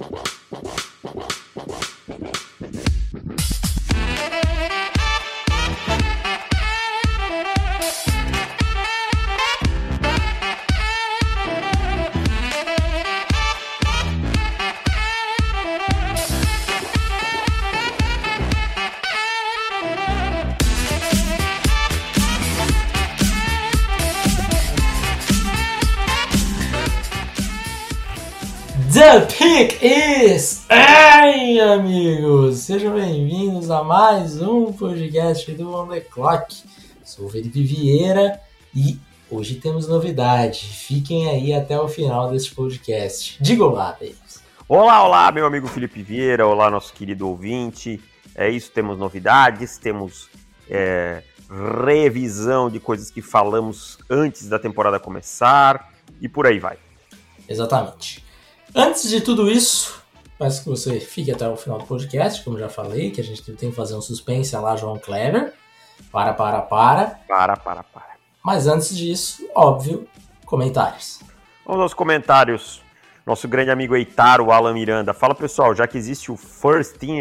The Sejam bem-vindos a mais um podcast do On The Clock. Sou o Felipe Vieira e hoje temos novidade. Fiquem aí até o final desse podcast. Diga olá, Davis. Olá, olá, meu amigo Felipe Vieira. Olá, nosso querido ouvinte. É isso, temos novidades, temos é, revisão de coisas que falamos antes da temporada começar e por aí vai. Exatamente. Antes de tudo isso, peço que você fique até o final do podcast, como já falei, que a gente tem que fazer um suspense lá, João Kleber. Para, para, para. Para, para, para. Mas antes disso, óbvio, comentários. Vamos aos comentários. Nosso grande amigo Eitar, o Alan Miranda. Fala pessoal, já que existe o First Team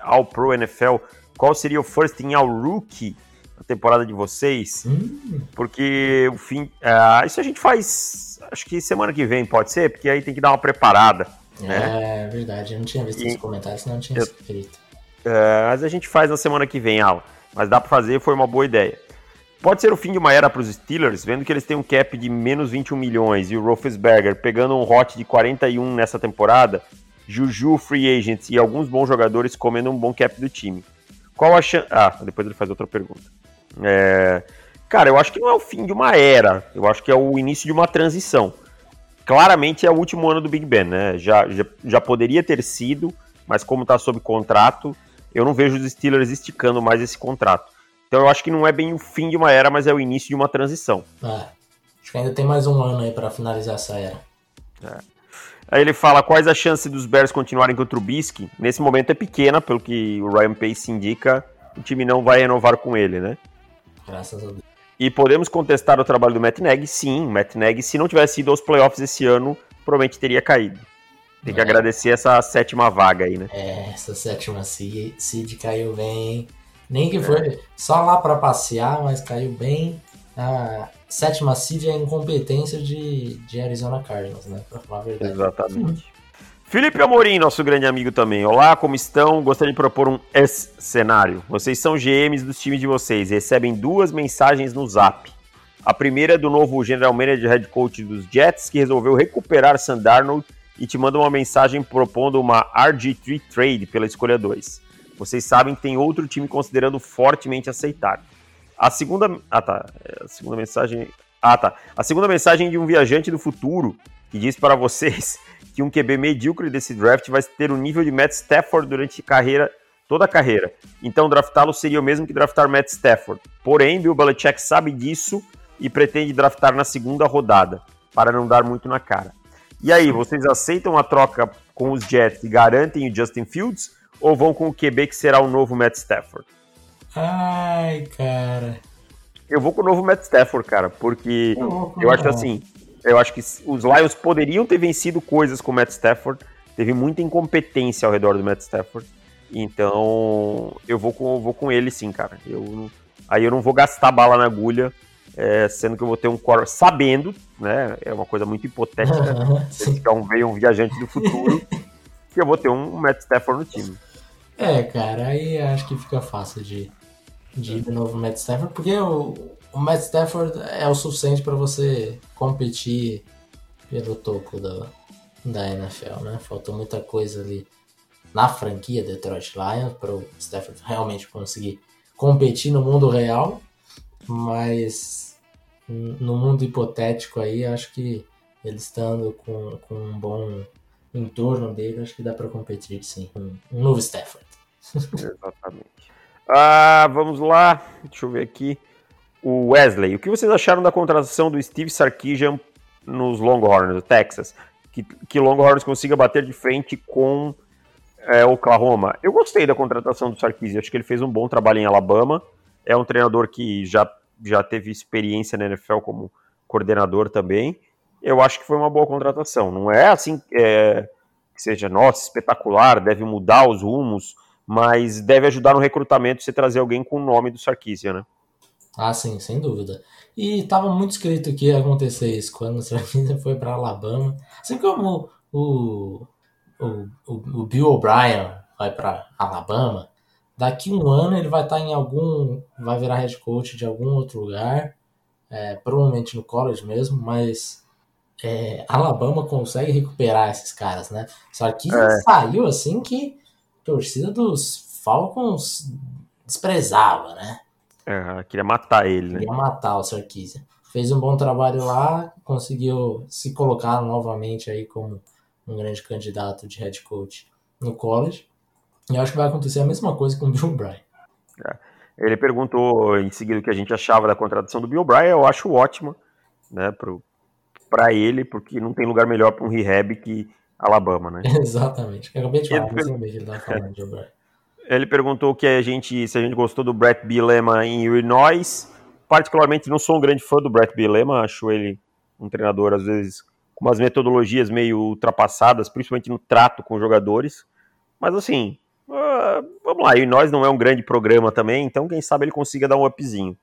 All Pro NFL, qual seria o First Team All Rookie na temporada de vocês? Hum. Porque o fim. Uh, isso a gente faz acho que semana que vem pode ser, porque aí tem que dar uma preparada. Né? É verdade, eu não tinha visto e, os comentários, senão não tinha eu, escrito. É, mas a gente faz na semana que vem, Alan. Mas dá para fazer, foi uma boa ideia. Pode ser o fim de uma era para os Steelers, vendo que eles têm um cap de menos 21 milhões e o Roethlisberger pegando um hot de 41 nessa temporada, Juju, free agents e alguns bons jogadores comendo um bom cap do time. Qual a chance... Ah, depois ele faz outra pergunta. É... Cara, eu acho que não é o fim de uma era, eu acho que é o início de uma transição. Claramente é o último ano do Big Ben, né? Já, já, já poderia ter sido, mas como está sob contrato, eu não vejo os Steelers esticando mais esse contrato. Então eu acho que não é bem o fim de uma era, mas é o início de uma transição. É, acho que ainda tem mais um ano aí para finalizar essa era. É. Aí ele fala quais as chances dos Bears continuarem com o Trubisky. Nesse momento é pequena, pelo que o Ryan Pace indica, o time não vai renovar com ele, né? Graças a Deus. E podemos contestar o trabalho do Matt Nagy? Sim, Matt Nagy, se não tivesse ido aos playoffs esse ano, provavelmente teria caído. Tem que é. agradecer essa sétima vaga aí, né? É, essa sétima seed, caiu bem. Nem que foi é. só lá para passear, mas caiu bem. A sétima seed é a incompetência de, de Arizona Cardinals, né? Pra falar a verdade. Exatamente. Felipe Amorim, nosso grande amigo também. Olá, como estão? Gostaria de propor um cenário. Vocês são GMs dos times de vocês e recebem duas mensagens no Zap. A primeira é do novo General Manager Head Coach dos Jets, que resolveu recuperar Sandarnold e te manda uma mensagem propondo uma RG3 trade pela escolha 2. Vocês sabem que tem outro time considerando fortemente aceitar. A segunda. Ah, tá. A segunda mensagem. Ah, tá. A segunda mensagem de um viajante do futuro que diz para vocês que um QB medíocre desse draft vai ter o nível de Matt Stafford durante carreira, toda a carreira. Então draftá-lo seria o mesmo que draftar Matt Stafford. Porém, Bill Belichick sabe disso e pretende draftar na segunda rodada, para não dar muito na cara. E aí, vocês aceitam a troca com os Jets e garantem o Justin Fields ou vão com o QB que será o novo Matt Stafford? Ai, cara. Eu vou com o novo Matt Stafford, cara, porque eu, eu acho assim, eu acho que os Lions poderiam ter vencido coisas com o Matt Stafford. Teve muita incompetência ao redor do Matt Stafford. Então, eu vou com, vou com ele sim, cara. Eu, aí eu não vou gastar bala na agulha, é, sendo que eu vou ter um core sabendo, né? É uma coisa muito hipotética. então veio um viajante do futuro, que eu vou ter um Matt Stafford no time. É, cara, aí acho que fica fácil de, de ir de novo Matt Stafford, porque o, o Matt Stafford é o suficiente para você competir pelo topo da, da NFL, né? Faltou muita coisa ali na franquia Detroit Lions para o Stafford realmente conseguir competir no mundo real, mas no mundo hipotético aí, acho que ele estando com, com um bom entorno dele, acho que dá para competir sim, com um novo Stafford. Exatamente. Ah, vamos lá, deixa eu ver aqui o Wesley. O que vocês acharam da contratação do Steve Sarkisian nos Longhorns, do Texas? Que, que Longhorns consiga bater de frente com é, Oklahoma. Eu gostei da contratação do Sarkisian, acho que ele fez um bom trabalho em Alabama. É um treinador que já, já teve experiência na NFL como coordenador também. Eu acho que foi uma boa contratação. Não é assim. É, que seja, nossa, espetacular, deve mudar os rumos, mas deve ajudar no recrutamento você trazer alguém com o nome do Sarkisian, né? Ah, sim, sem dúvida. E estava muito escrito que ia acontecer isso quando o Sarkisian foi para Alabama. Assim como o, o, o, o Bill O'Brien vai para Alabama, daqui um ano ele vai estar tá em algum. vai virar head coach de algum outro lugar, é, provavelmente no college mesmo, mas é, Alabama consegue recuperar esses caras, né? Só que é. saiu assim que a torcida dos Falcons desprezava, né? É, queria matar ele, né? Queria matar o Sarkisian. Fez um bom trabalho lá, conseguiu se colocar novamente aí como um grande candidato de head coach no college. E acho que vai acontecer a mesma coisa com o Bill O'Brien. É. Ele perguntou em seguida o que a gente achava da contratação do Bill O'Brien. Eu acho ótima, né, para ele, porque não tem lugar melhor para um rehab que Alabama, né? Exatamente. Eu acabei de falar, ele, per... ele tava falando de O'Brien. Ele perguntou que a gente, se a gente gostou do Brett Bielema em Illinois. Particularmente não sou um grande fã do Brett Bielema, acho ele um treinador às vezes com umas metodologias meio ultrapassadas, principalmente no trato com jogadores. Mas assim, uh, vamos lá, nós não é um grande programa também, então quem sabe ele consiga dar um upzinho.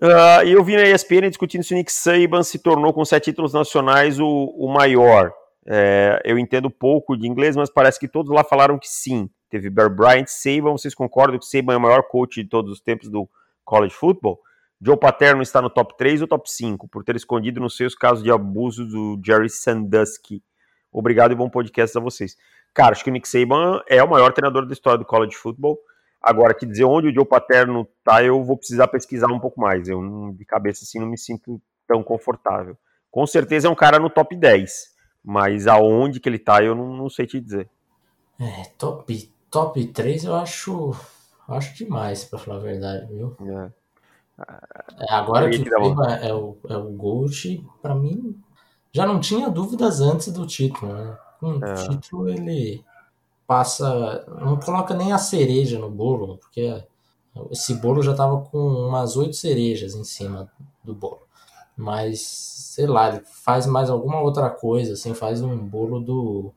Uh, e eu vi na ESPN discutindo se o Nick Saban se tornou com sete títulos nacionais o, o maior. É, eu entendo pouco de inglês, mas parece que todos lá falaram que sim. Teve Bear Bryant, Saban, vocês concordam que Saban é o maior coach de todos os tempos do college football? Joe Paterno está no top 3 ou top 5, por ter escondido nos seus casos de abuso do Jerry Sandusky. Obrigado e bom podcast a vocês. Cara, acho que o Nick Saban é o maior treinador da história do college football. Agora, que dizer onde o Joe Paterno tá, eu vou precisar pesquisar um pouco mais. Eu, de cabeça, assim, não me sinto tão confortável. Com certeza é um cara no top 10, mas aonde que ele tá, eu não, não sei te dizer. É, top, top 3 eu acho, acho demais, pra falar a verdade, viu? É. É, agora que o é, o, é o Gold, para mim, já não tinha dúvidas antes do título, né? O é. título ele passa, não coloca nem a cereja no bolo, porque esse bolo já tava com umas oito cerejas em cima do bolo. Mas, sei lá, ele faz mais alguma outra coisa, assim, faz um bolo do.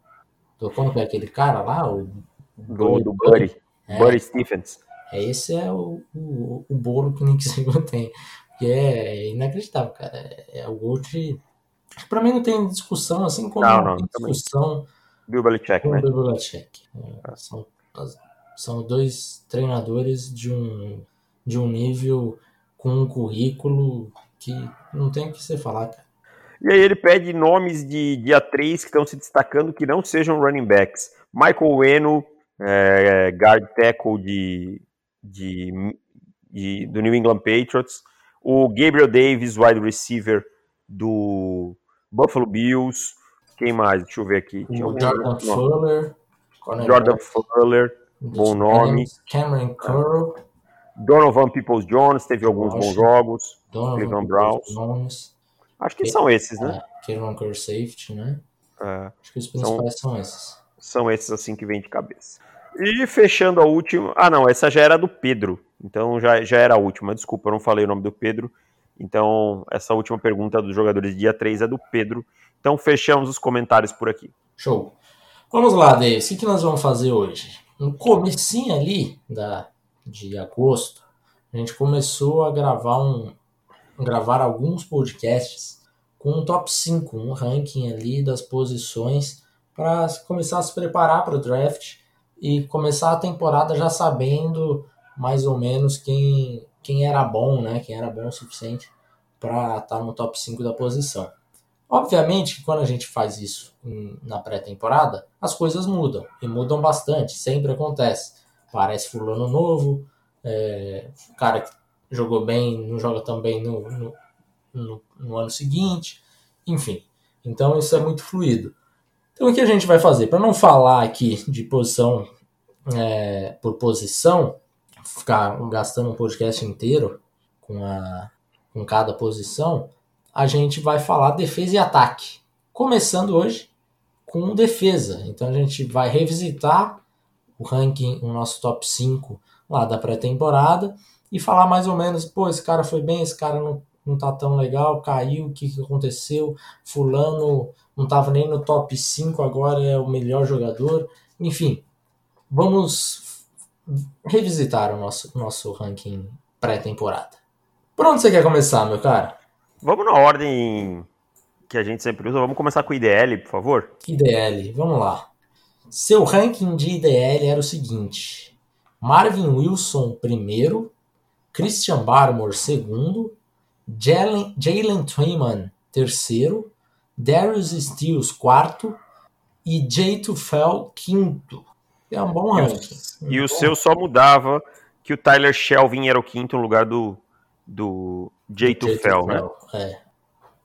do como é aquele cara lá? O, do, do Buddy. É, Buddy Stephens. É, esse é o, o, o bolo que o Nick Saban tem. Que é inacreditável, cara. É, é o Gold. Pra mim não tem discussão, assim como não, não, tem discussão. Bill Belichick, né? Bill Belichick. É, são, são dois treinadores de um, de um nível com um currículo que não tem o que você falar, cara. E aí ele pede nomes de dia 3 que estão se destacando que não sejam running backs. Michael Eno, é, guard tackle de de, de, do New England Patriots, o Gabriel Davis, wide receiver do Buffalo Bills, quem mais? Deixa eu ver aqui. O Jordan Fuller. Jordan Fuller, bom nome. Cameron Curl. Donovan Peoples Jones, teve alguns bons jogos. Cleveland Browns. Acho que são esses, né? É, Cameron Curl Safety, né? É, Acho que os principais são esses. São esses assim que vem de cabeça. E fechando a última. Ah, não, essa já era do Pedro. Então já, já era a última. Desculpa, eu não falei o nome do Pedro. Então, essa última pergunta dos jogadores dia 3 é do Pedro. Então, fechamos os comentários por aqui. Show. Vamos lá, Davis. O que, que nós vamos fazer hoje? No comecinho ali da, de agosto, a gente começou a gravar um gravar alguns podcasts com um top 5, um ranking ali das posições para começar a se preparar para o draft e começar a temporada já sabendo mais ou menos quem, quem era bom, né? Quem era bom o suficiente para estar tá no top 5 da posição. Obviamente que quando a gente faz isso na pré-temporada, as coisas mudam e mudam bastante, sempre acontece. Parece fulano novo, é, cara que jogou bem não joga tão bem no, no, no, no ano seguinte, enfim. Então isso é muito fluido. Então o que a gente vai fazer? Para não falar aqui de posição é, por posição, ficar gastando um podcast inteiro com, a, com cada posição, a gente vai falar defesa e ataque. Começando hoje com defesa. Então a gente vai revisitar o ranking, o nosso top 5 lá da pré-temporada e falar mais ou menos, pô, esse cara foi bem, esse cara não, não tá tão legal, caiu, o que, que aconteceu, fulano não estava nem no top 5, agora é o melhor jogador. Enfim, vamos revisitar o nosso, nosso ranking pré-temporada. Por onde você quer começar, meu cara? Vamos na ordem que a gente sempre usa. Vamos começar com o IDL, por favor. IDL, vamos lá. Seu ranking de IDL era o seguinte: Marvin Wilson primeiro, Christian Barmore segundo, Jalen Twyman terceiro, Darius Steels quarto e Jay Tufel quinto. É um bom ranking. E, o seu só mudava que o Tyler Shelvin era o quinto no lugar do, do Jay Tufel, né? É.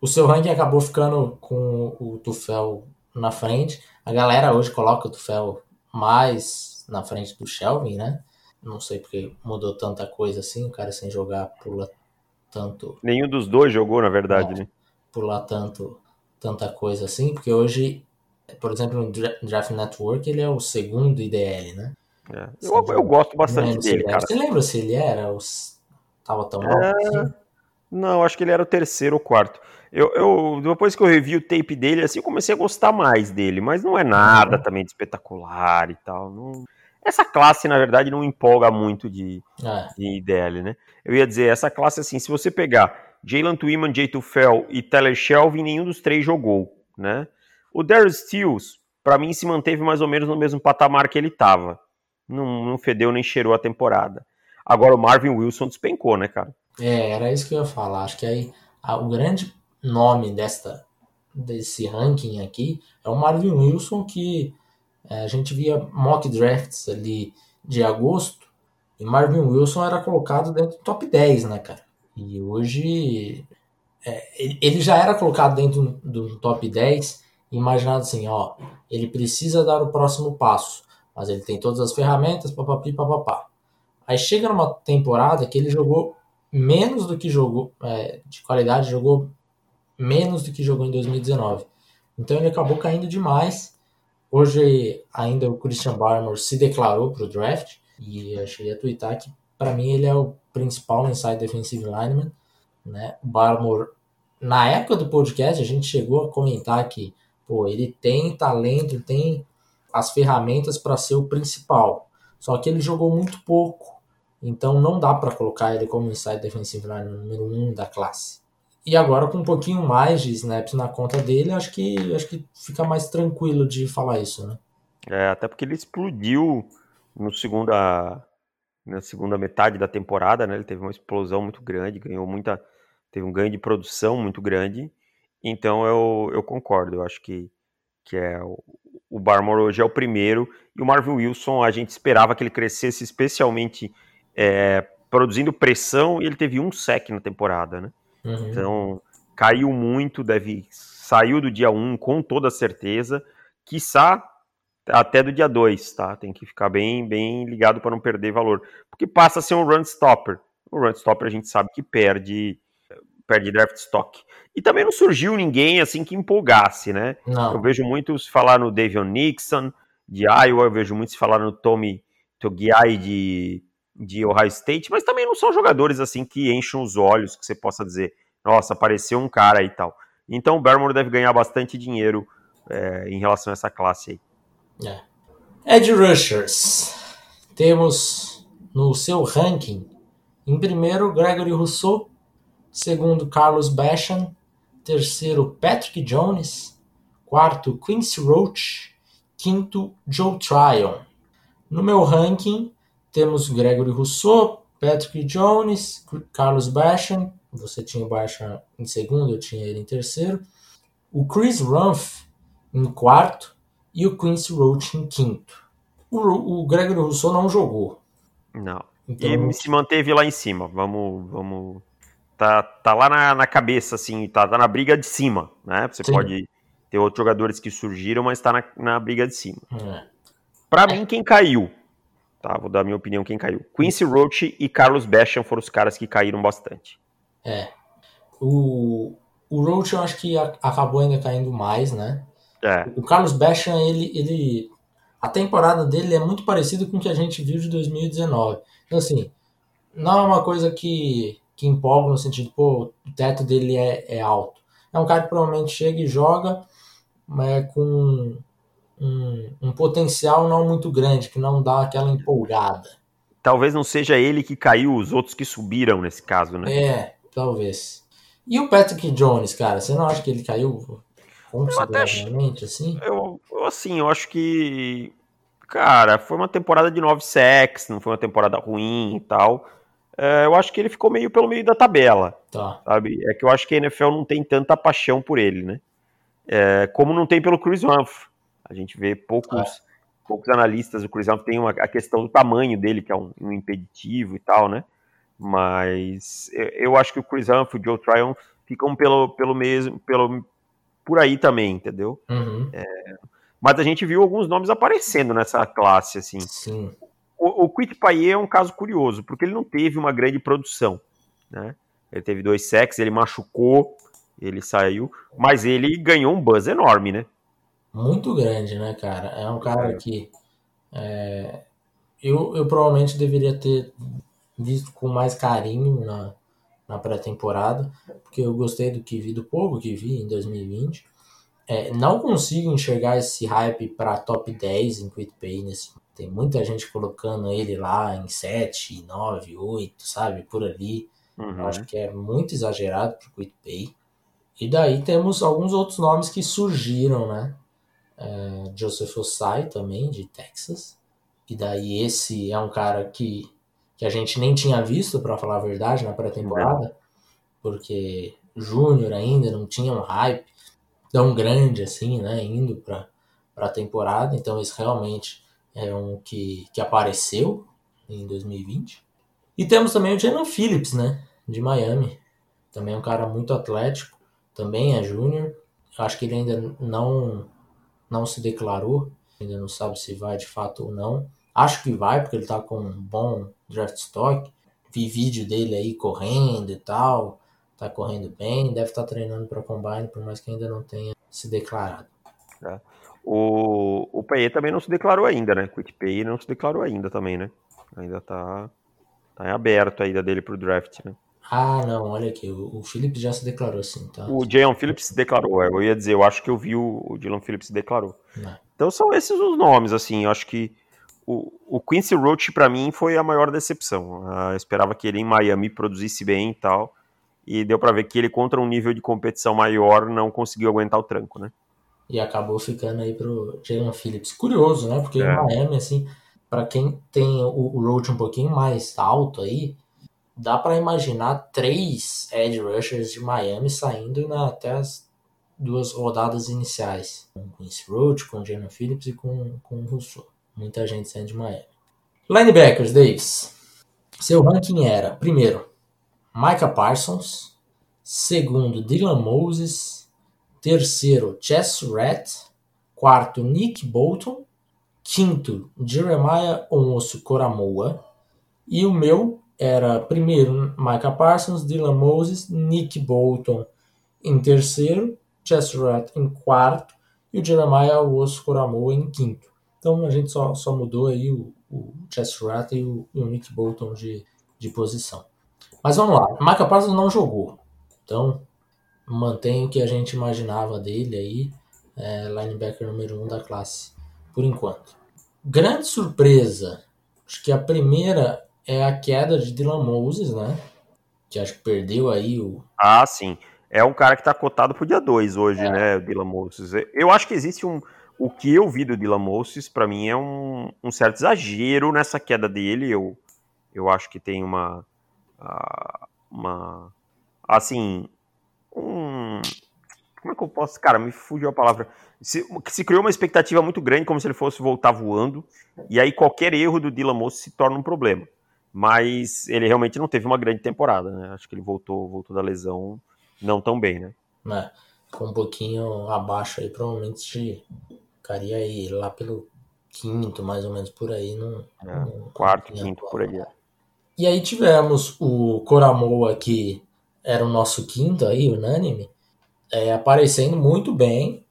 O seu ranking acabou ficando com o Tufel na frente. A galera hoje coloca o Tufel mais na frente do Shelvin, né? Não sei porque mudou tanta coisa assim, o cara sem jogar pula tanto. Nenhum dos dois jogou, na verdade, né? Pular tanto, tanta coisa assim, porque hoje, por exemplo, no Draft Network, ele é o segundo IDL, né? É. Eu, eu, gosto bastante dele, cara. Você lembra se ele era? Os... Tava tão é... assim? Não, acho que ele era o terceiro ou quarto. Eu, eu, depois que eu revi o tape dele, assim, eu comecei a gostar mais dele, mas não é nada uhum. também de espetacular e tal. Não... Essa classe, na verdade, não empolga muito de, é. de IDL, né? Eu ia dizer, essa classe, assim, se você pegar Jalen Twyman, Jay Tufel e Tyler Shelvin, nenhum dos três jogou, né? O Darius Steels, para mim, se manteve mais ou menos no mesmo patamar que ele tava. Não, não fedeu nem cheirou a temporada. Agora o Marvin Wilson despencou, né, cara? É, era isso que eu ia falar. Acho que aí a, o grande nome desta, desse ranking aqui é o Marvin Wilson, que a gente via mock drafts ali de agosto e Marvin Wilson era colocado dentro do top 10, né, cara? E hoje é, ele já era colocado dentro do top 10, imaginado assim, ó, ele precisa dar o próximo passo, mas ele tem todas as ferramentas, papapi, papapá. Aí chega numa temporada que ele jogou menos do que jogou, é, de qualidade, jogou menos do que jogou em 2019. Então ele acabou caindo demais Hoje ainda o Christian Barmore se declarou para o draft e eu cheguei a twittar que para mim ele é o principal inside defensive lineman. Né? O Barmore, na época do podcast, a gente chegou a comentar que pô, ele tem talento, tem as ferramentas para ser o principal. Só que ele jogou muito pouco. Então não dá para colocar ele como inside defensive lineman número 1 um da classe. E agora com um pouquinho mais de snaps na conta dele, acho que acho que fica mais tranquilo de falar isso, né? É, até porque ele explodiu no segunda na segunda metade da temporada, né? Ele teve uma explosão muito grande, ganhou muita teve um ganho de produção muito grande. Então eu, eu concordo, eu acho que que é o, o Barmore hoje é o primeiro e o Marvin Wilson a gente esperava que ele crescesse especialmente é, produzindo pressão e ele teve um sec na temporada, né? Uhum. Então, caiu muito, deve saiu do dia 1 com toda certeza, quiçá até do dia 2, tá? Tem que ficar bem, bem ligado para não perder valor, porque passa a ser um run stopper. O run stopper a gente sabe que perde perde draft stock. E também não surgiu ninguém assim que empolgasse, né? Não. Eu vejo muitos falar no Davion Nixon de Iowa, eu vejo muitos falar no Tommy Togiai de de Ohio State, mas também não são jogadores assim que enchem os olhos, que você possa dizer, nossa, apareceu um cara e tal. Então o Barmore deve ganhar bastante dinheiro é, em relação a essa classe aí. É. Ed Rushers. Temos no seu ranking, em primeiro, Gregory Rousseau, segundo, Carlos Basham, terceiro, Patrick Jones, quarto, Quincy Roach, quinto, Joe Tryon. No meu ranking, temos Gregory Rousseau, Patrick Jones, Carlos Basham, você tinha o Basham em segundo, eu tinha ele em terceiro, o Chris Rumph em quarto e o Quincy Roach em quinto. O, o Gregory Rousseau não jogou. Não. Então, e se manteve lá em cima. Vamos, vamos. Tá, tá lá na, na cabeça, assim, tá, tá na briga de cima, né? Você sim. pode ter outros jogadores que surgiram, mas tá na, na briga de cima. É. Para mim, quem caiu Tá, vou dar a minha opinião quem caiu. Quincy Roach e Carlos Basham foram os caras que caíram bastante. É. O, o Roach eu acho que a, acabou ainda caindo mais, né? É. O Carlos Basham, ele, ele. A temporada dele é muito parecida com o que a gente viu de 2019. Então, assim, não é uma coisa que, que empolga no sentido, pô, o teto dele é, é alto. É um cara que provavelmente chega e joga, mas é com um, um potencial não muito grande, que não dá aquela empolgada. Talvez não seja ele que caiu, os outros que subiram nesse caso, né? É, talvez. E o Patrick Jones, cara, você não acha que ele caiu consideravelmente, assim? Eu, assim, eu acho que, cara, foi uma temporada de nove sacks, não foi uma temporada ruim e tal. É, eu acho que ele ficou meio pelo meio da tabela, Tá. sabe? É que eu acho que a NFL não tem tanta paixão por ele, né? É, como não tem pelo Chris Humphrey. A gente vê poucos, É. poucos analistas, o Chris Humphrey tem uma, a questão do tamanho dele, que é um, um impeditivo e tal, né? Mas eu, eu acho que o Chris Humphrey e o Joe Tryon ficam pelo, pelo mesmo, pelo, por aí também, entendeu? Uhum. Mas a gente viu alguns nomes aparecendo nessa classe, assim. Sim. O, o Quit Payet é um caso curioso, porque ele não teve uma grande produção, né? Ele teve dois sacks, ele machucou, ele saiu, mas ele ganhou um buzz enorme, né? Muito grande, né, cara? É um cara que é, eu, eu provavelmente deveria ter visto com mais carinho na, na pré-temporada, porque eu gostei do que vi, do pouco que vi em 2020. É, não consigo enxergar esse hype para top 10 em Quit Pay nesse tem muita gente colocando ele lá em 7, 9, 8, sabe? Por ali. Uhum. Acho que é muito exagerado pro Quit Pay. E daí temos alguns outros nomes que surgiram, né? É, Joseph Osai também, de Texas. E daí esse é um cara que, que a gente nem tinha visto, para falar a verdade, na pré-temporada. Porque Júnior ainda não tinha um hype tão grande assim, né? Indo para a temporada. Então esse realmente é um que, que apareceu em 2020. E temos também o Jalen Phillips, né? De Miami. Também é um cara muito atlético. Também é júnior. Acho que ele ainda não, não se declarou. Ainda não sabe se vai de fato ou não. Acho que vai, porque ele tá com um bom draft stock. Vi vídeo dele aí correndo e tal. Tá correndo bem. Deve estar treinando para combine, por mais que ainda não tenha se declarado. É. O, o Payet também não se declarou ainda, né? Quit Pay não se declarou ainda também, né? Ainda tá, tá em aberto ainda dele pro draft, né? Ah, não, olha aqui, o, o Phillips já se declarou sim, tá? O Jalen Phillips se declarou, eu ia dizer, eu acho que eu vi o, o Dylan Phillips se declarou. Não. Então são esses os nomes, assim, eu acho que o, o Quincy Roach para mim foi a maior decepção. Eu esperava que ele em Miami produzisse bem e tal, e deu para ver que ele contra um nível de competição maior não conseguiu aguentar o tranco, né? E acabou ficando aí pro Jalen Phillips. Curioso, né? Porque É. em Miami, assim, para quem tem o, o Roach um pouquinho mais alto aí, dá para imaginar três edge rushers de Miami saindo na, até as duas rodadas iniciais. Com Quincy Roach, com Jalen Phillips e com, com o Rousseau. Muita gente saindo de Miami. Linebackers, Davis. Seu ranking era, primeiro, Micah Parsons. Segundo, Dylan Moses. Terceiro, Chess Rat. Quarto, Nick Bolton. Quinto, Jeremiah Omoso Coramoa. E o meu era primeiro Micah Parsons, Dylan Moses, Nick Bolton em terceiro, Chess Rat em quarto e o Jeremiah Omoso Coramoa em quinto. Então a gente só, só mudou aí o, o Chess e o, o Nick Bolton de, de posição. Mas vamos lá, Micah Parsons não jogou. Então mantém o que a gente imaginava dele aí, é, linebacker número 1 um da classe, por enquanto. Grande surpresa, acho que a primeira é a queda de Dylan Moses, né? Que acho que perdeu aí o. Ah, sim. É um cara que tá cotado pro dia 2 hoje, é. né, o Dylan Moses. Eu acho que existe um. O que eu vi do Dylan Moses, para mim, é um, um certo exagero nessa queda dele. Eu, eu acho que tem uma. Uma. Assim. Um. Como é que eu posso. Cara, me fugiu a palavra. Se, se criou uma expectativa muito grande, como se ele fosse voltar voando. E aí qualquer erro do Dylan Moses se torna um problema. Mas ele realmente não teve uma grande temporada, né? Acho que ele voltou, voltou da lesão não tão bem, né? É, ficou um pouquinho abaixo aí, provavelmente ficaria aí lá pelo quinto, mais ou menos por aí. No, é, no quarto, quinto, por aí. É. E aí tivemos o Coramoa, que era o nosso quinto aí, unânime, é, aparecendo muito bem.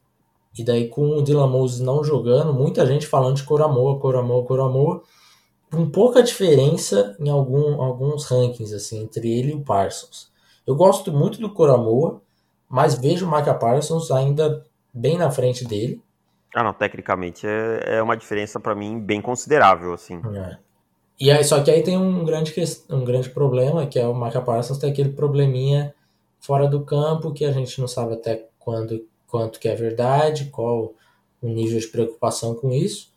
E daí com o Dylan Moses não jogando, muita gente falando de Coramoa, Coramoa, Coramoa. Com pouca diferença em algum, alguns rankings, assim, entre ele e o Parsons. Eu gosto muito do Coramoa, mas vejo o Micah Parsons ainda bem na frente dele. Ah, não, tecnicamente é, é uma diferença para mim bem considerável, assim. É. E aí, só que aí tem um grande, um grande problema, que é o Micah Parsons tem aquele probleminha fora do campo que a gente não sabe até quando, quanto que é verdade, qual o nível de preocupação com isso.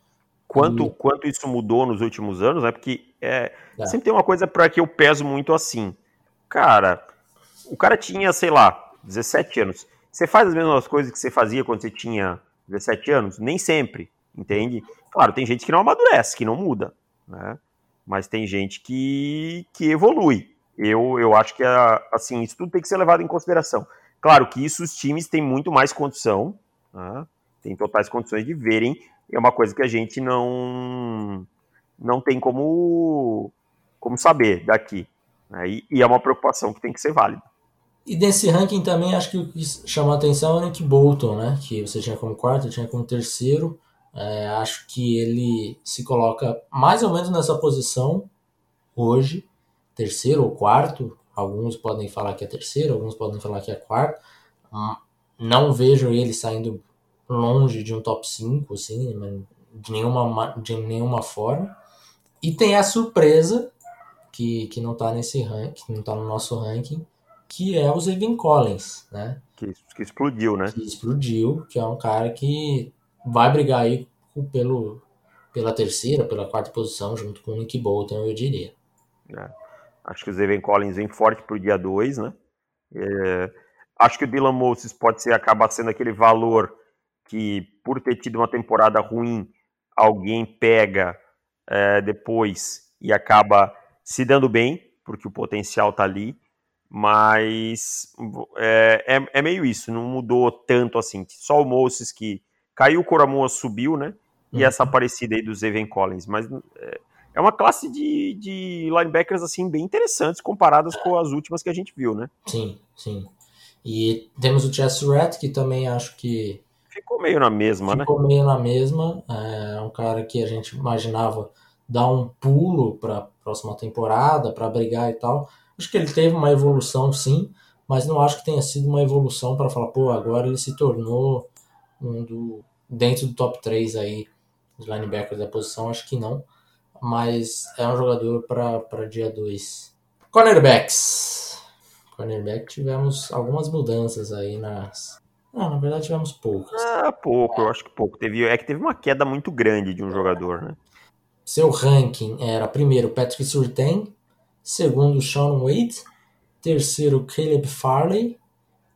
Quanto, e... quanto isso mudou nos últimos anos, né? Porque é, é. sempre tem uma coisa para que eu peso muito assim. Cara, o cara tinha, sei lá, 17 anos. Você faz as mesmas coisas que você fazia quando você tinha 17 anos? Nem sempre, entende? Claro, tem gente que não amadurece, que não muda, né? Mas tem gente que, que evolui. Eu, eu acho que, assim, isso tudo tem que ser levado em consideração. Claro que isso os times têm muito mais condição, né? tem totais condições de verem, é uma coisa que a gente não não tem como, como saber daqui. Né? E, e, é uma preocupação que tem que ser válida. E desse ranking também, acho que o que chamou a atenção é o Nick Bolton, né? que você tinha como quarto, tinha como terceiro. É, acho que ele se coloca mais ou menos nessa posição hoje, terceiro ou quarto. Alguns podem falar que é terceiro, alguns podem falar que é quarto. Hum, não vejo ele saindo longe de um top 5, assim, de nenhuma, de nenhuma forma. E tem a surpresa, que, que não tá nesse ranking, não tá no nosso ranking, que é o Zevin Collins, né? Que, que explodiu, né? Que explodiu, que é um cara que vai brigar aí pelo, pela terceira, pela quarta posição, junto com o Nick Bolton, eu diria. É. Acho que o Zevin Collins vem forte pro dia 2, né? É, acho que o Dylan Moses pode ser, acabar sendo aquele valor que, por ter tido uma temporada ruim, alguém pega é, depois e acaba se dando bem, porque o potencial tá ali mas é, é, é, meio isso, não mudou tanto assim. Só o Moses que caiu, o Coramoa subiu, né? E uhum. essa aparecida aí do Zeven Collins. Mas é, é uma classe de, de linebackers assim bem interessantes comparadas com as últimas que a gente viu, né? Sim, sim. E temos o Chess Rat, que também acho que. Ficou meio na mesma, ficou né? Ficou meio na mesma. É um cara que a gente imaginava dar um pulo para a próxima temporada, para brigar e tal Acho que ele teve uma evolução, sim, mas não acho que tenha sido uma evolução para falar, pô, agora ele se tornou um do, dentro do top 3 aí de linebacker da posição, acho que não. Mas é um jogador para dia 2. Cornerbacks. Cornerback tivemos algumas mudanças aí nas. Não, na verdade tivemos poucas. Ah, pouco, eu acho que pouco. Teve, é que teve uma queda muito grande de um jogador, né? Seu ranking era primeiro Patrick Surtain, segundo Sean Wade, terceiro Caleb Farley,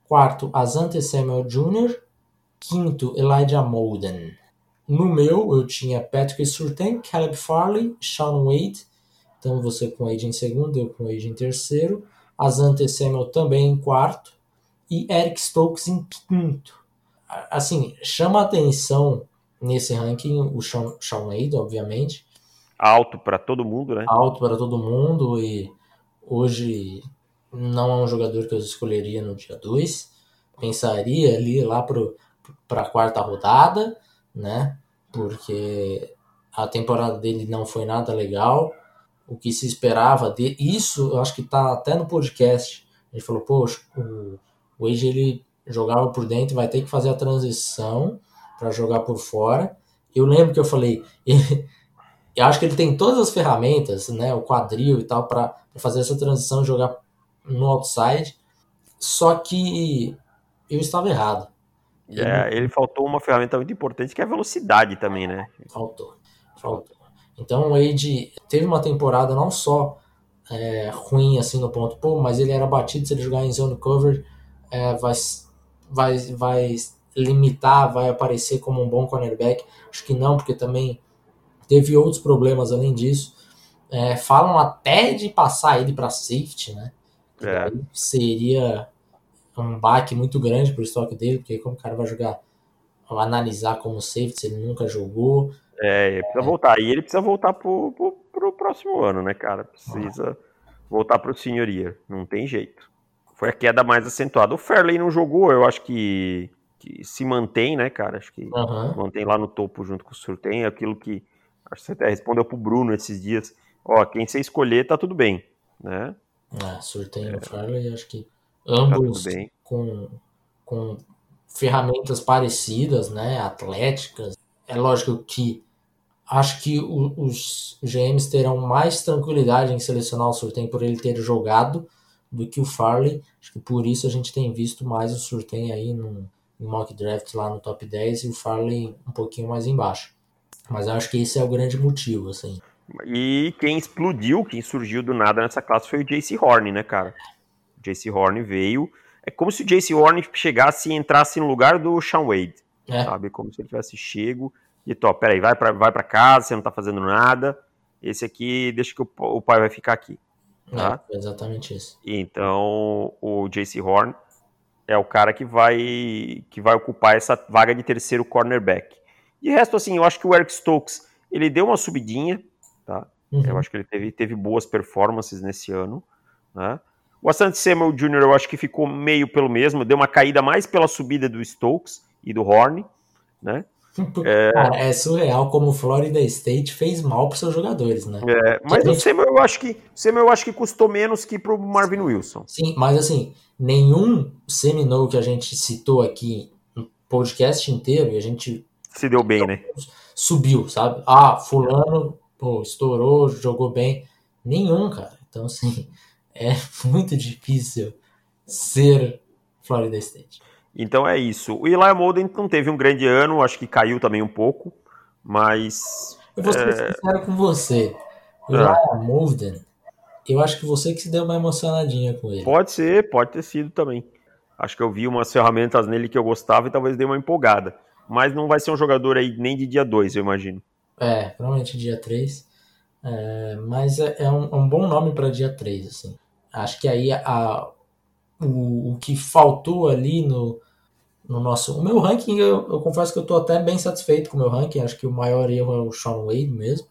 quarto Asante Samuel Jr., quinto Elijah Molden. No meu eu tinha Patrick Surtain, Caleb Farley, Sean Wade, então você com Wade em segundo, eu com Wade em terceiro, Asante Samuel também em quarto e Eric Stokes em quinto. Assim, chama atenção nesse ranking o Sean, Sean Wade, obviamente, alto para todo mundo, né? Alto para todo mundo e hoje não é um jogador que eu escolheria no dia 2. Pensaria ali lá para a quarta rodada, né? Porque a temporada dele não foi nada legal. O que se esperava de isso, eu acho que tá até no podcast. Ele falou, poxa, o, o Age ele jogava por dentro, vai ter que fazer a transição para jogar por fora. Eu lembro que eu falei, ele, eu acho que ele tem todas as ferramentas, né, o quadril e tal, para fazer essa transição, jogar no outside. Só que eu estava errado. É, ele faltou uma ferramenta muito importante que é a velocidade também, né? Faltou, faltou. Então o Wade teve uma temporada não só é, ruim assim no ponto, pô, mas ele era batido se ele jogar em zone cover, é, vai, vai, vai limitar, vai aparecer como um bom cornerback. Acho que não, porque também Teve outros problemas além disso. É, falam até de passar ele para safety, né? É. Seria um baque muito grande pro estoque dele, porque como o cara vai jogar, analisar como safety, se ele nunca jogou. É, ele precisa é. voltar. E ele precisa voltar pro, pro, pro próximo ano, né, cara? Precisa ah. voltar pro senhoria. Não tem jeito. Foi a queda mais acentuada. O Fairley não jogou, eu acho que, que se mantém, né, cara? Acho que uhum. mantém lá no topo junto com o Surtem, aquilo que Acho que você até respondeu pro Bruno esses dias. Ó, quem você escolher tá tudo bem, né? Ah, Surtain é. e Farley, acho que ambos tá com, com ferramentas parecidas, né? Atléticas. É lógico que acho que o, os GMs terão mais tranquilidade em selecionar o Surtain por ele ter jogado do que o Farley. Acho que por isso a gente tem visto mais o Surtain aí no, no mock draft lá no top 10 e o Farley um pouquinho mais embaixo. Mas eu acho que esse é o grande motivo, assim. E quem explodiu, quem surgiu do nada nessa classe foi o JC Horn, né, cara? O JC Horn veio. É como se o JC Horn chegasse e entrasse no lugar do Sean Wade. É. Sabe? Como se ele tivesse chego e, top, peraí, vai pra, vai pra casa, você não tá fazendo nada. Esse aqui, deixa que o, o pai vai ficar aqui. Tá? É, exatamente isso. Então, o JC Horn é o cara que vai que vai ocupar essa vaga de terceiro cornerback. De resto, assim, eu acho que o Eric Stokes, ele deu uma subidinha, tá? Uhum. Eu acho que ele teve, teve boas performances nesse ano, né? O Asante Samuel Jr. eu acho que ficou meio pelo mesmo, deu uma caída mais pela subida do Stokes e do Horn, né? É... Cara, é surreal como o Florida State fez mal para seus jogadores, né? É, mas gente... o Samuel eu acho que Samuel eu acho que custou menos que pro Marvin Wilson. Sim, mas assim, nenhum Seminole que a gente citou aqui no podcast inteiro, e a gente se deu bem, né? Subiu, sabe? Ah, fulano, pô, estourou, jogou bem. Nenhum, cara. Então, assim, é muito difícil ser Florida State. Então é isso. O Eli Molden não teve um grande ano, acho que caiu também um pouco, mas. Eu vou ser é... sincero com você. O Eli é. Molden, eu acho que você que se deu uma emocionadinha com ele. Pode ser, pode ter sido também. Acho que eu vi umas ferramentas nele que eu gostava e talvez dei uma empolgada mas não vai ser um jogador aí nem de dia 2, eu imagino. É, provavelmente dia 3. É, mas é, é, um, é, um, bom nome para dia 3, assim. Acho que aí a, o, o que faltou ali no, no nosso. O meu ranking, eu, eu confesso que eu estou até bem satisfeito com o meu ranking. Acho que o maior erro é o Sean Wade mesmo.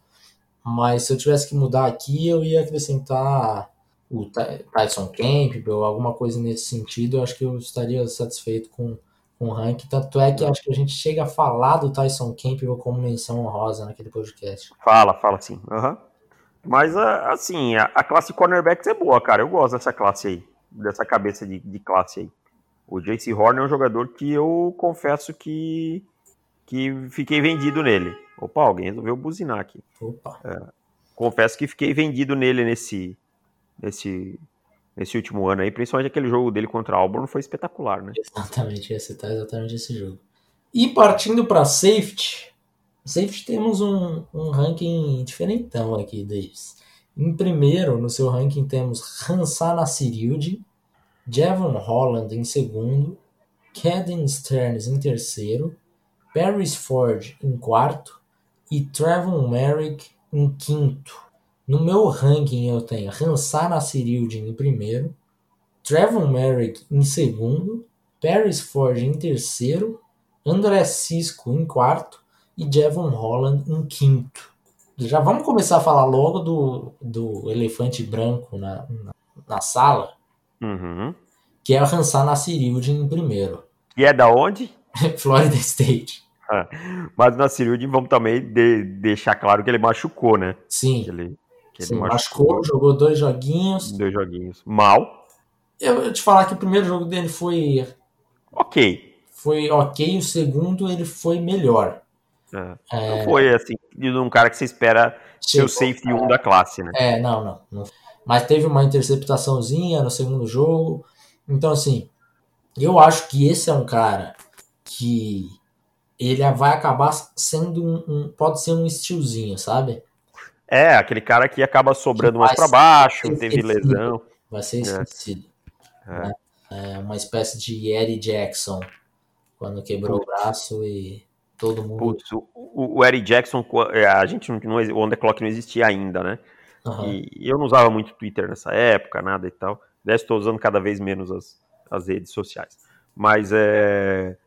Mas se eu tivesse que mudar aqui, eu ia acrescentar o Tyson Campbell, alguma coisa nesse sentido. Eu acho que eu estaria satisfeito com, com o ranking. Tanto é que acho que a gente chega a falar do Tyson Campbell como menção honrosa naquele podcast. Fala, fala sim. Uhum. Mas, ah, assim, a, a, classe cornerbacks é boa, cara. Eu gosto dessa classe aí, dessa cabeça de, de classe aí. O JC Horn é um jogador que eu confesso que, que fiquei vendido nele. Opa, alguém resolveu buzinar aqui. Opa. É, confesso que fiquei vendido nele nesse, nesse, nesse último ano aí, principalmente aquele jogo dele contra a Auburn foi espetacular, né? Exatamente, ia citar exatamente esse jogo. E partindo para safety, safety temos um, um ranking diferentão aqui, Davis. Em primeiro, no seu ranking, temos Hansana Siriudi, Javon Holland em segundo, Caden Stearns em terceiro, Paris Ford em quarto e Trevon Merrick em quinto. No meu ranking eu tenho Hansar Nassiriudin em primeiro, Trevor Merrick em segundo, Paris Ford em terceiro, André Cisco em quarto e Jevon Holland em quinto. Já vamos começar a falar logo do, do elefante branco na, na, na sala, uhum. que é o Hansar Nassiriudin em primeiro. E é da onde? Florida State. Ah, mas na Nassiriudin vamos também de, deixar claro que ele machucou, né? Sim. Ele que Sim, machucou, machucou, jogou dois joguinhos. Dois joguinhos. Mal. Eu, eu te falar que o primeiro jogo dele foi. Ok. Foi ok, o segundo ele foi melhor. É. É... Não foi assim, de um cara que você espera ser o safety 1 da classe, né? É, não, não, não. Mas teve uma interceptaçãozinha no segundo jogo. Então, assim, eu acho que esse é um cara que ele vai acabar sendo um, um pode ser um estilzinho, sabe? É, aquele cara que acaba sobrando mais para baixo, teve lesão. Vai ser é. esquecido. É. Né? é. uma espécie de Eddie Jackson, quando quebrou Putz. o braço e todo mundo. Putz, o, o, o Eddie Jackson, a gente não, o On The Clock não existia ainda, né? Uhum. E, e, eu não usava muito Twitter nessa época, nada e tal. Aliás, estou usando cada vez menos as, as redes sociais. Mas é,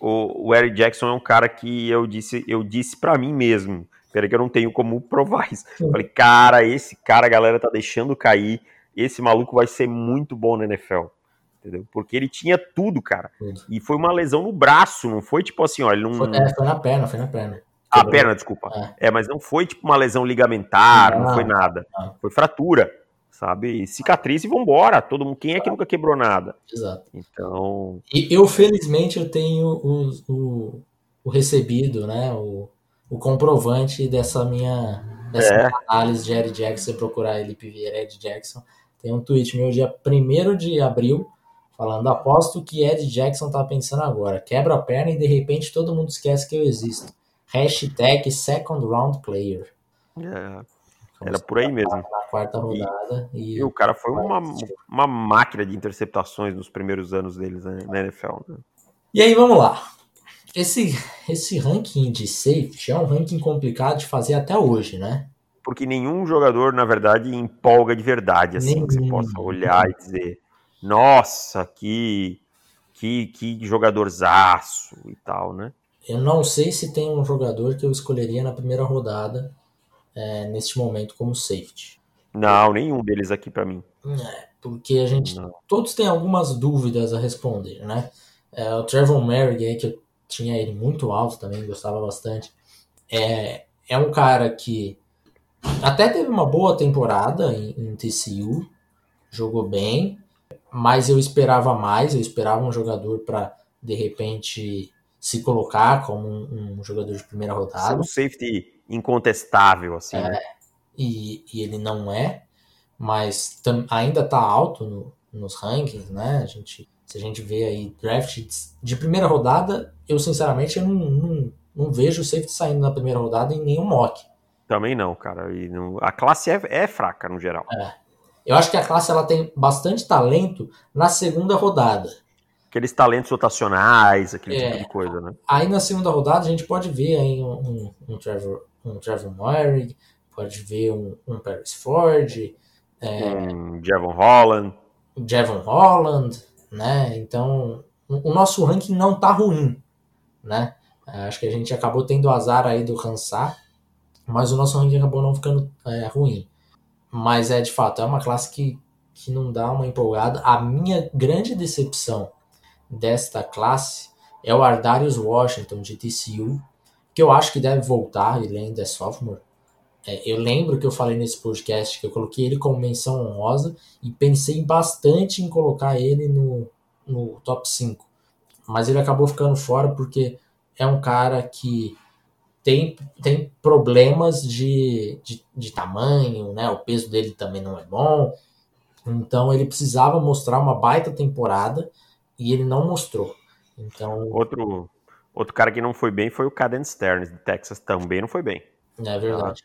o, o Eric Jackson é um cara que eu disse, eu disse para mim mesmo Pera que eu não tenho como provar isso. Falei, cara, esse cara a galera tá deixando cair. Esse maluco vai ser muito bom na NFL. Entendeu? Porque ele tinha tudo, cara. E foi uma lesão no braço, não foi tipo assim, ó, ele não. Foi, é, foi na perna, foi na perna. A perna, desculpa. É. é. mas não foi tipo uma lesão ligamentar, não, não foi nada. Não. Foi fratura, sabe? Cicatriz e vambora. Todo mundo, quem é que nunca quebrou nada? Exato. Então. E eu, felizmente, eu tenho o, o, o recebido, né? O, o comprovante dessa minha dessa É. análise de Ed Jackson. Procurar Elipe Vieira Ed Jackson, tem um tweet meu dia 1 de abril falando: aposto que Ed Jackson tá pensando agora. Quebra a perna e de repente todo mundo esquece que eu existo. Hashtag second round player. é, era por aí mesmo. Na quarta rodada. E, E o cara foi uma, uma máquina de interceptações nos primeiros anos deles né, na NFL. Né? E aí, vamos lá. Esse, esse ranking de safety é um ranking complicado de fazer até hoje, né? Porque nenhum jogador, na verdade, empolga de verdade, assim, que você Nenhum. possa olhar e dizer, nossa, que, que, que jogadorzaço e tal, né? Eu não sei se tem um jogador que eu escolheria na primeira rodada é, neste momento como safety. Não, nenhum deles aqui pra mim. Porque a gente. Não. Todos têm algumas dúvidas a responder, né? É, o Trevor Merrick que eu tinha ele muito alto também, gostava bastante. É, é um cara que até teve uma boa temporada em, em TCU, jogou bem, mas eu esperava mais, eu esperava um jogador para de repente se colocar como um, um jogador de primeira rodada um safety incontestável, assim, É. né? e, e ele não é, mas tam- ainda tá alto no- nos rankings, né? A gente, se a gente vê aí draft de primeira rodada, eu sinceramente eu não, não, não vejo o safety saindo na primeira rodada em nenhum mock. Também não, cara. E não- a classe é, é fraca, no geral. Eu acho que a classe ela tem bastante talento na segunda rodada. Aqueles talentos rotacionais, aquele É. tipo de coisa, né? Aí na segunda rodada a gente pode ver aí um, um, um Trevor, um Trevor Moehrig, pode ver um, um Paris Ford, É. Um Javon Holland. Javon Holland, né? Então, o nosso ranking não tá ruim, né? É, Acho que a gente acabou tendo azar aí do Hansar, mas o nosso ranking acabou não ficando é, ruim. Mas é de fato, é uma classe que, que não dá uma empolgada. A minha grande decepção desta classe é o Ardarius Washington de TCU, que eu acho que deve voltar, ele ainda é sophomore. É, eu lembro que eu falei nesse podcast que eu coloquei ele como menção honrosa e pensei bastante em colocar ele no, no top 5. Mas ele acabou ficando fora porque é um cara que tem, tem problemas de, de, de tamanho, né? O peso dele também não é bom. Então ele precisava mostrar uma baita temporada e ele não mostrou. Então, Outro, outro cara que não foi bem foi o Caden Stearns, de Texas. Também não foi bem. é verdade.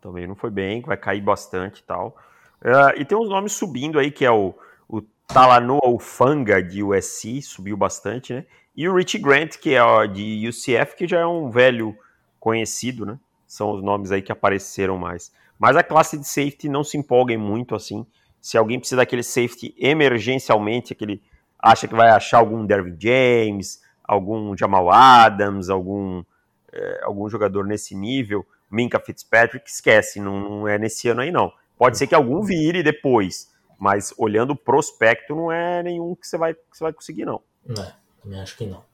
Também não foi bem, vai cair bastante e tal. Ah, e tem uns nomes subindo aí, que é o, o Talanoa Ufanga, de USC, subiu bastante, né? E o Rich Grant, que é de UCF, que já é um velho conhecido, né? São os nomes aí que apareceram mais. Mas a classe de safety não se empolguem muito, assim. Se alguém precisa daquele safety emergencialmente, aquele acha que vai achar algum Dervin James, algum Jamal Adams, algum, é, algum jogador nesse nível, Minka Fitzpatrick, esquece, não, não é nesse ano aí não. Pode ser que algum vire depois, mas olhando o prospecto, não é nenhum que você vai, que você vai conseguir, não. Não, também acho que não.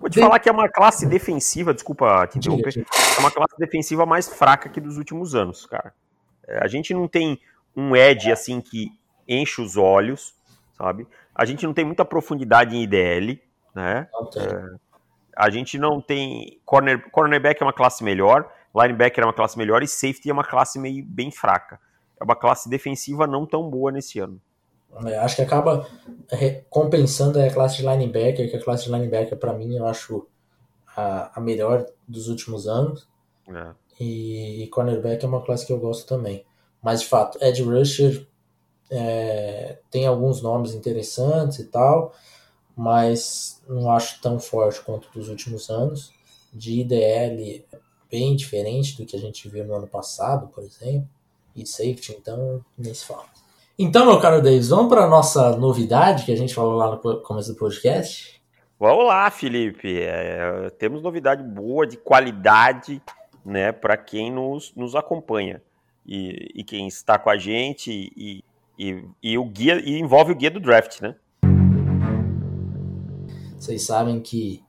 Vou te Bem- falar que é uma classe defensiva, desculpa te interromper, diga. é uma classe defensiva mais fraca que dos últimos anos, cara. É, a gente não tem um edge assim que enche os olhos, sabe? A gente não tem muita profundidade em IDL, né? Não tem. A gente não tem. Corner, cornerback é uma classe melhor, linebacker é uma classe melhor e safety é uma classe meio bem fraca. É uma classe defensiva não tão boa nesse ano. É, acho que acaba compensando a classe de linebacker, que a classe de linebacker, para mim, eu acho a, a melhor dos últimos anos. né? E, cornerback é uma classe que eu gosto também. Mas, de fato, Ed Rusher é, tem alguns nomes interessantes e tal, mas não acho tão forte quanto dos últimos anos. De IDL, bem diferente do que a gente viu no ano passado, por exemplo. E safety, então, nem se fala. Então, meu caro Davis, vamos para a nossa novidade que a gente falou lá no começo do podcast. Vamos lá, Felipe. É, temos novidade boa, de qualidade, né, para quem nos, nos acompanha e, e quem está com a gente e, e, e o guia e envolve o guia do draft, né? Vocês sabem que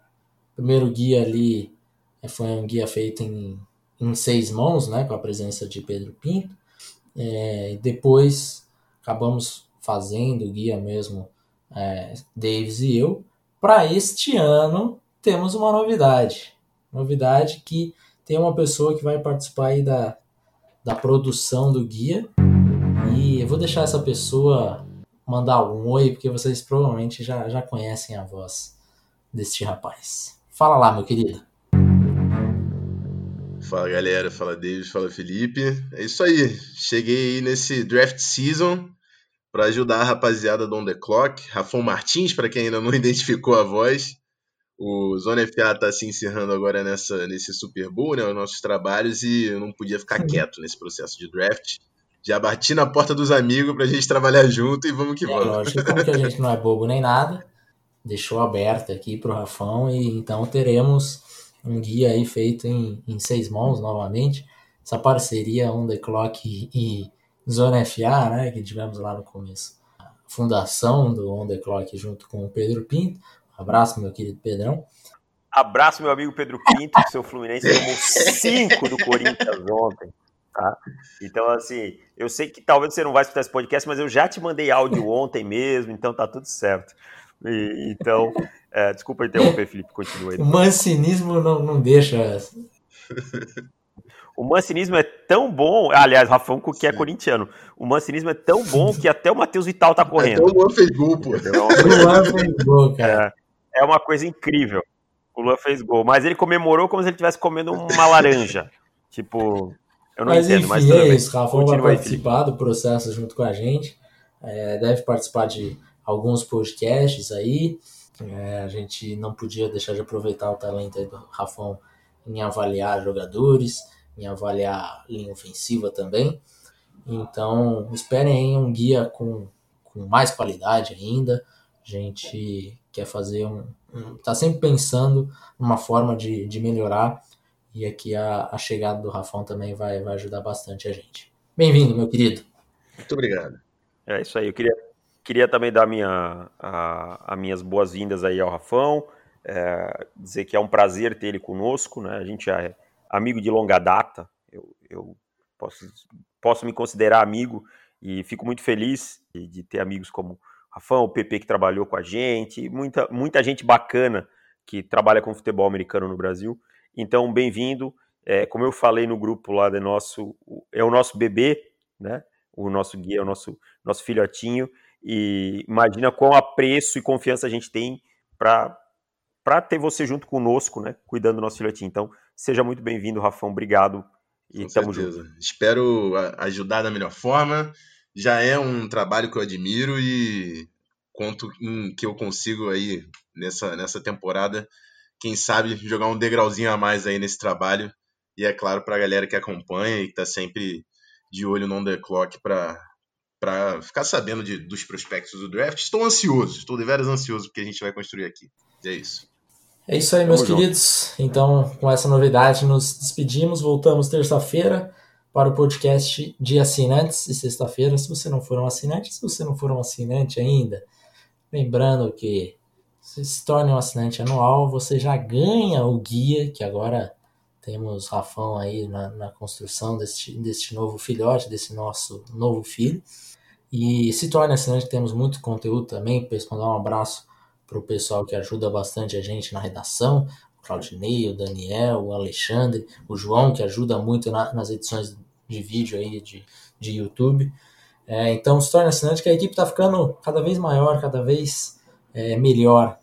o primeiro guia ali eh, foi um guia feito em, em seis mãos, né, com a presença de Pedro Pinto. É, depois acabamos fazendo o guia mesmo, é, Davis e eu. Para este ano temos uma novidade. Novidade que tem uma pessoa que vai participar aí da, da produção do guia. Vou deixar essa pessoa mandar um oi, porque vocês provavelmente já, já conhecem a voz deste rapaz. Fala lá, meu querido. Fala galera, fala David, fala Felipe. É isso aí, cheguei aí nesse draft season para ajudar a rapaziada do On The Clock. Rafão Martins, para quem ainda não identificou a voz. O Zona FA está se encerrando agora nessa, nesse Super Bowl, né, os nossos trabalhos, e eu não podia ficar quieto nesse processo de draft. Já bati na porta dos amigos pra gente trabalhar junto e vamos que É, vamos. lógico, como que a gente não é bobo nem nada, deixou aberto aqui pro Rafão e então teremos um guia aí feito em, em seis mãos novamente. Essa parceria On The Clock e, e Zona FA, né, que tivemos lá no começo. A fundação do On The Clock junto com o Pedro Pinto. Um abraço, meu querido Pedrão. Abraço, meu amigo Pedro Pinto, que seu Fluminense tomou 5 do Corinthians ontem. Tá? Então, assim, eu sei que talvez você não vai escutar esse podcast, mas eu já te mandei áudio ontem mesmo, então tá tudo certo. E, então, é, desculpa interromper, Felipe, continua aí. O mancinismo não, não deixa. O mancinismo é tão bom, aliás, Rafão, que é corintiano, o mancinismo é tão bom que até o Matheus Vital tá correndo. Até o Luan fez gol, pô. É coisa, Luan fez gol, cara. é uma coisa incrível. O Luan fez gol, mas ele comemorou como se ele estivesse comendo uma laranja. Tipo, eu não Mas entendo, enfim, mas tudo é bem. isso. Rafão vai participar do processo junto com a gente. É, deve participar de alguns podcasts aí. É, a gente não podia deixar de aproveitar o talento aí do Rafão em avaliar jogadores, em avaliar linha ofensiva também. Então, esperem aí um guia com, com mais qualidade ainda. A gente quer fazer um. um tá sempre pensando numa forma de, de melhorar. E aqui a, a chegada do Rafão também vai, vai ajudar bastante a gente. Bem-vindo, meu querido. Muito obrigado. É isso aí. Eu queria, queria também dar minha, a, a minhas boas-vindas aí ao Rafão. é, dizer que é um prazer ter ele conosco, né? A gente é amigo de longa data. Eu, eu posso, posso me considerar amigo e fico muito feliz de, de ter amigos como o Rafão, o PP que trabalhou com a gente, muita, muita gente bacana que trabalha com futebol americano no Brasil. Então, bem-vindo. É, como eu falei no grupo lá do nosso, é o nosso bebê, né? O nosso guia, o nosso, nosso filhotinho. E imagina qual apreço e confiança a gente tem para ter você junto conosco, né? Cuidando do nosso filhotinho. Então, seja muito bem-vindo, Rafão. Obrigado. E Com tamo certeza. junto. Espero ajudar da melhor forma. Já é um trabalho que eu admiro e conto em que eu consigo aí nessa, nessa temporada, quem sabe jogar um degrauzinho a mais aí nesse trabalho. E é claro para a galera que acompanha e que está sempre de olho no on the clock para para ficar sabendo de, dos prospectos do draft. Estou ansioso, estou de veras ansioso porque a gente vai construir aqui. E é isso. É isso aí, meus Tamo junto. queridos. Então, com essa novidade, nos despedimos. Voltamos terça-feira para o podcast de assinantes e sexta-feira, se você não for um assinante, se você não for um assinante ainda, lembrando que se se torne um assinante anual, você já ganha o guia, que agora temos Rafão aí na, na construção deste, deste novo filhote, desse nosso novo filho. E se torne assinante, temos muito conteúdo também. Mandar um abraço para o pessoal que ajuda bastante a gente na redação, o Claudinei, o Daniel, o Alexandre, o João, que ajuda muito na- nas edições de vídeo aí de, de YouTube. É, então se torne assinante, que a equipe está ficando cada vez maior, cada vez é, melhor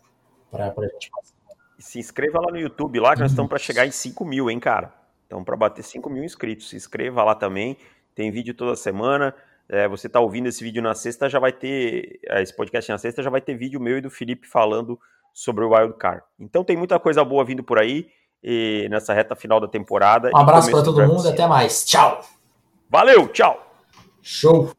para a gente passar. Se inscreva lá no YouTube, lá que nós estamos para chegar em 5 mil, hein, cara? Estamos para bater 5 mil inscritos. Se inscreva lá também. Tem vídeo toda semana. É, você está ouvindo esse vídeo na sexta, já vai ter. é, Esse podcast na sexta já vai ter vídeo meu e do Felipe falando sobre o Wild Card. Então tem muita coisa boa vindo por aí e nessa reta final da temporada. Um abraço para do todo mundo, até mais. Tchau! Valeu, tchau! Show!